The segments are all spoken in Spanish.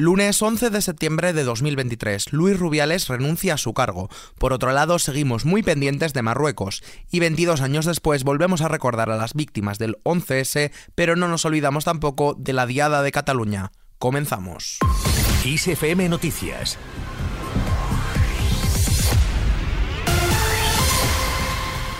Lunes 11 de septiembre de 2023, Luis Rubiales renuncia a su cargo. Por otro lado, seguimos muy pendientes de Marruecos y 22 años después volvemos a recordar a las víctimas del 11S, pero no nos olvidamos tampoco de la Diada de Cataluña. Comenzamos. ISFM Noticias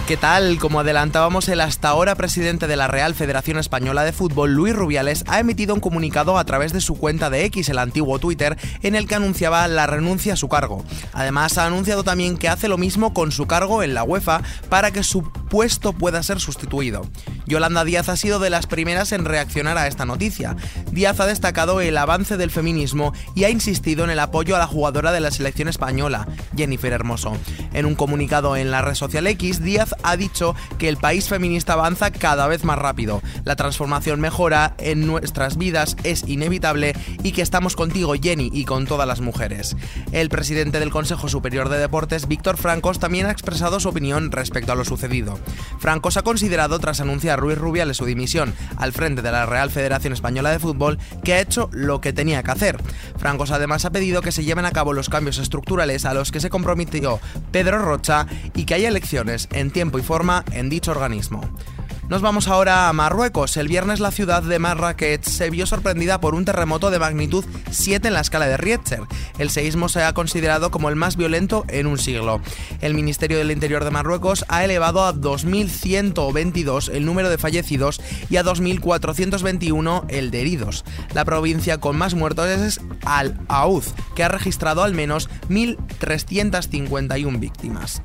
¿Qué tal? Como adelantábamos, el hasta ahora presidente de la Real Federación Española de Fútbol, Luis Rubiales, ha emitido un comunicado a través de su cuenta de X, el antiguo Twitter, en el que anunciaba la renuncia a su cargo. Además, ha anunciado también que hace lo mismo con su cargo en la UEFA para que su puesto pueda ser sustituido. Yolanda Díaz ha sido de las primeras en reaccionar a esta noticia. Díaz ha destacado el avance del feminismo y ha insistido en el apoyo a la jugadora de la selección española, Jennifer Hermoso. En un comunicado en la red social X, Díaz ha dicho que el país feminista avanza cada vez más rápido. La transformación mejora en nuestras vidas es inevitable y que estamos contigo, Jenny, y con todas las mujeres. El presidente del Consejo Superior de Deportes, Víctor Francos, también ha expresado su opinión respecto a lo sucedido. Francos ha considerado, tras anunciar Ruiz Rubiales su dimisión al frente de la Real Federación Española de Fútbol, que ha hecho lo que tenía que hacer. Francos además ha pedido que se lleven a cabo los cambios estructurales a los que se comprometió Pedro Rocha y que haya elecciones en tiempo y forma en dicho organismo. Nos vamos ahora a Marruecos. El viernes la ciudad de Marrakech se vio sorprendida por un terremoto de magnitud 7 en la escala de Richter. El seísmo se ha considerado como el más violento en un siglo. El Ministerio del Interior de Marruecos ha elevado a 2.122 el número de fallecidos y a 2.421 el de heridos. La provincia con más muertos es Al-Aouz, que ha registrado al menos 1.351 víctimas.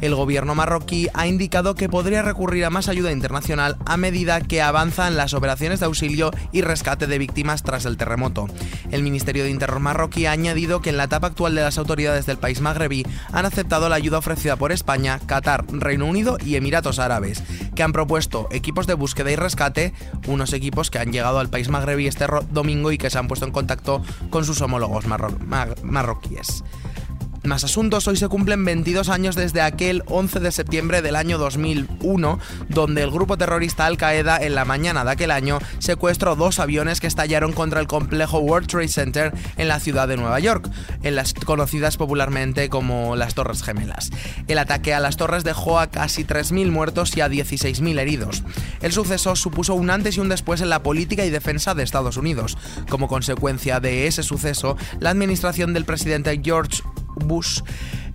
El gobierno marroquí ha indicado que podría recurrir a más ayuda internacional a medida que avanzan las operaciones de auxilio y rescate de víctimas tras el terremoto. El Ministerio de Interior marroquí ha añadido que en la etapa actual de las autoridades del país magrebí han aceptado la ayuda ofrecida por España, Qatar, Reino Unido y Emiratos Árabes, que han propuesto equipos de búsqueda y rescate, unos equipos que han llegado al país magrebí este domingo y que se han puesto en contacto con sus homólogos marroquíes. Más asuntos, hoy se cumplen 22 años desde aquel 11 de septiembre del año 2001, donde el grupo terrorista Al Qaeda en la mañana de aquel año secuestró dos aviones que estallaron contra el complejo World Trade Center en la ciudad de Nueva York, en las conocidas popularmente como las Torres Gemelas. El ataque a las torres dejó a casi 3.000 muertos y a 16.000 heridos. El suceso supuso un antes y un después en la política y defensa de Estados Unidos. Como consecuencia de ese suceso, la administración del presidente George ambos.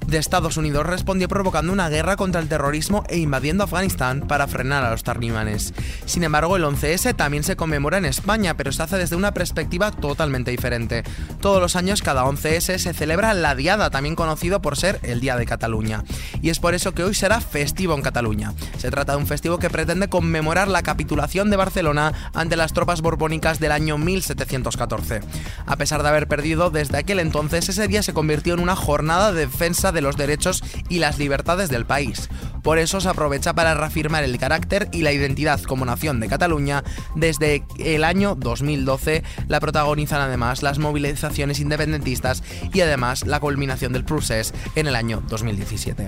De Estados Unidos respondió provocando una guerra contra el terrorismo e invadiendo Afganistán para frenar a los talibanes. Sin embargo, el 11S también se conmemora en España, pero se hace desde una perspectiva totalmente diferente. Todos los años, cada 11S se celebra la Diada, también conocido por ser el Día de Cataluña. Y es por eso que hoy será festivo en Cataluña. Se trata de un festivo que pretende conmemorar la capitulación de Barcelona ante las tropas borbónicas del año 1714. A pesar de haber perdido desde aquel entonces, ese día se convirtió en una jornada de defensa de los derechos y las libertades del país. Por eso se aprovecha para reafirmar el carácter y la identidad como nación de Cataluña. Desde el año 2012 la protagonizan además las movilizaciones independentistas y además la culminación del procés en el año 2017.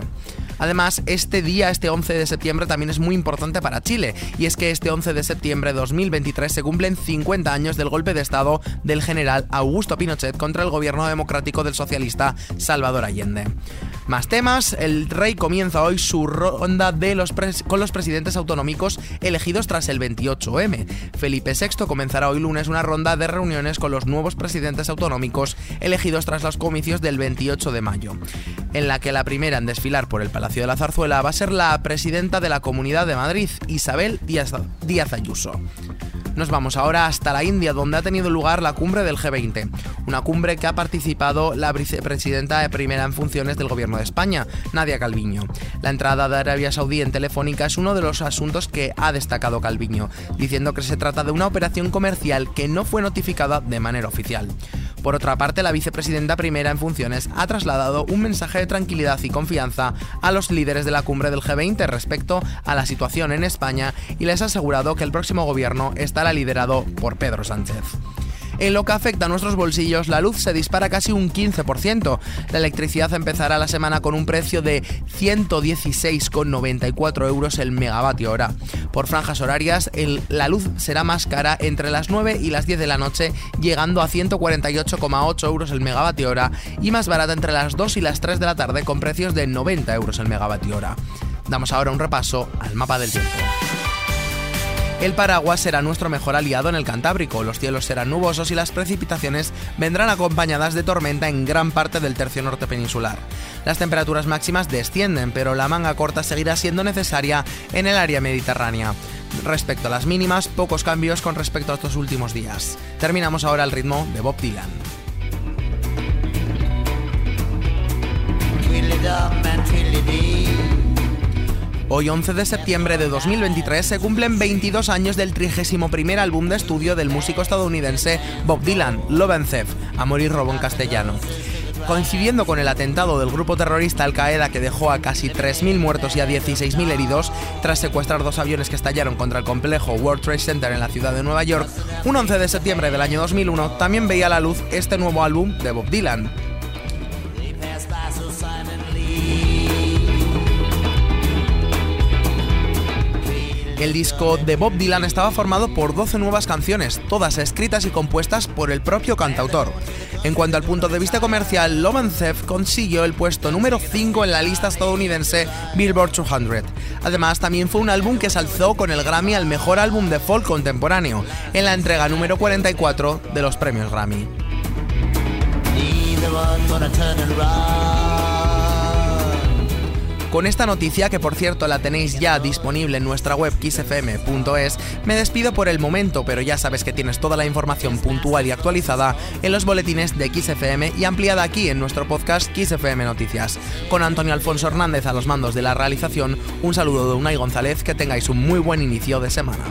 Además, este día, este 11 de septiembre, también es muy importante para Chile, y es que este 11 de septiembre de 2023 se cumplen 50 años del golpe de Estado del general Augusto Pinochet contra el gobierno democrático del socialista Salvador Allende. Más temas, el rey comienza hoy su ronda con los presidentes autonómicos elegidos tras el 28M. Felipe VI comenzará hoy lunes una ronda de reuniones con los nuevos presidentes autonómicos elegidos tras los comicios del 28 de mayo, en la que la primera en desfilar por el Palacio de la Zarzuela va a ser la presidenta de la Comunidad de Madrid, Isabel Díaz Ayuso. Nos vamos ahora hasta la India, donde ha tenido lugar la cumbre del G20, una cumbre que ha participado la vicepresidenta de primera en funciones del gobierno de España, Nadia Calviño. La entrada de Arabia Saudí en Telefónica es uno de los asuntos que ha destacado Calviño, diciendo que se trata de una operación comercial que no fue notificada de manera oficial. Por otra parte, la vicepresidenta primera en funciones ha trasladado un mensaje de tranquilidad y confianza a los líderes de la cumbre del G20 respecto a la situación en España y les ha asegurado que el próximo gobierno estará liderado por Pedro Sánchez. En lo que afecta a nuestros bolsillos, la luz se dispara casi un 15%. La electricidad empezará la semana con un precio de 116,94 euros el megavatio hora. Por franjas horarias, la luz será más cara entre las 9 y las 10 de la noche, llegando a 148,8 euros el megavatio hora, y más barata entre las 2 y las 3 de la tarde con precios de 90 euros el megavatio hora. Damos ahora un repaso al mapa del tiempo. El paraguas será nuestro mejor aliado en el Cantábrico, los cielos serán nubosos y las precipitaciones vendrán acompañadas de tormenta en gran parte del tercio norte peninsular. Las temperaturas máximas descienden, pero la manga corta seguirá siendo necesaria en el área mediterránea. Respecto a las mínimas, pocos cambios con respecto a estos últimos días. Terminamos ahora el ritmo de Bob Dylan. Hoy 11 de septiembre de 2023 se cumplen 22 años del 31 álbum de estudio del músico estadounidense Bob Dylan, Love and Theft, Amor y Robo en castellano. Coincidiendo con el atentado del grupo terrorista Al Qaeda que dejó a casi 3.000 muertos y a 16.000 heridos tras secuestrar dos aviones que estallaron contra el complejo World Trade Center en la ciudad de Nueva York, un 11 de septiembre del año 2001 también veía la luz este nuevo álbum de Bob Dylan, El disco de Bob Dylan estaba formado por 12 nuevas canciones, todas escritas y compuestas por el propio cantautor. En cuanto al punto de vista comercial, Love and Theft consiguió el puesto número 5 en la lista estadounidense Billboard 200. Además, también fue un álbum que se alzó con el Grammy al mejor álbum de folk contemporáneo, en la entrega número 44 de los premios Grammy. Con esta noticia, que por cierto la tenéis ya disponible en nuestra web xfm.es, me despido por el momento, pero ya sabes que tienes toda la información puntual y actualizada en los boletines de XFM y ampliada aquí en nuestro podcast XFM Noticias. Con Antonio Alfonso Hernández a los mandos de la realización, un saludo de Unai González, que tengáis un muy buen inicio de semana.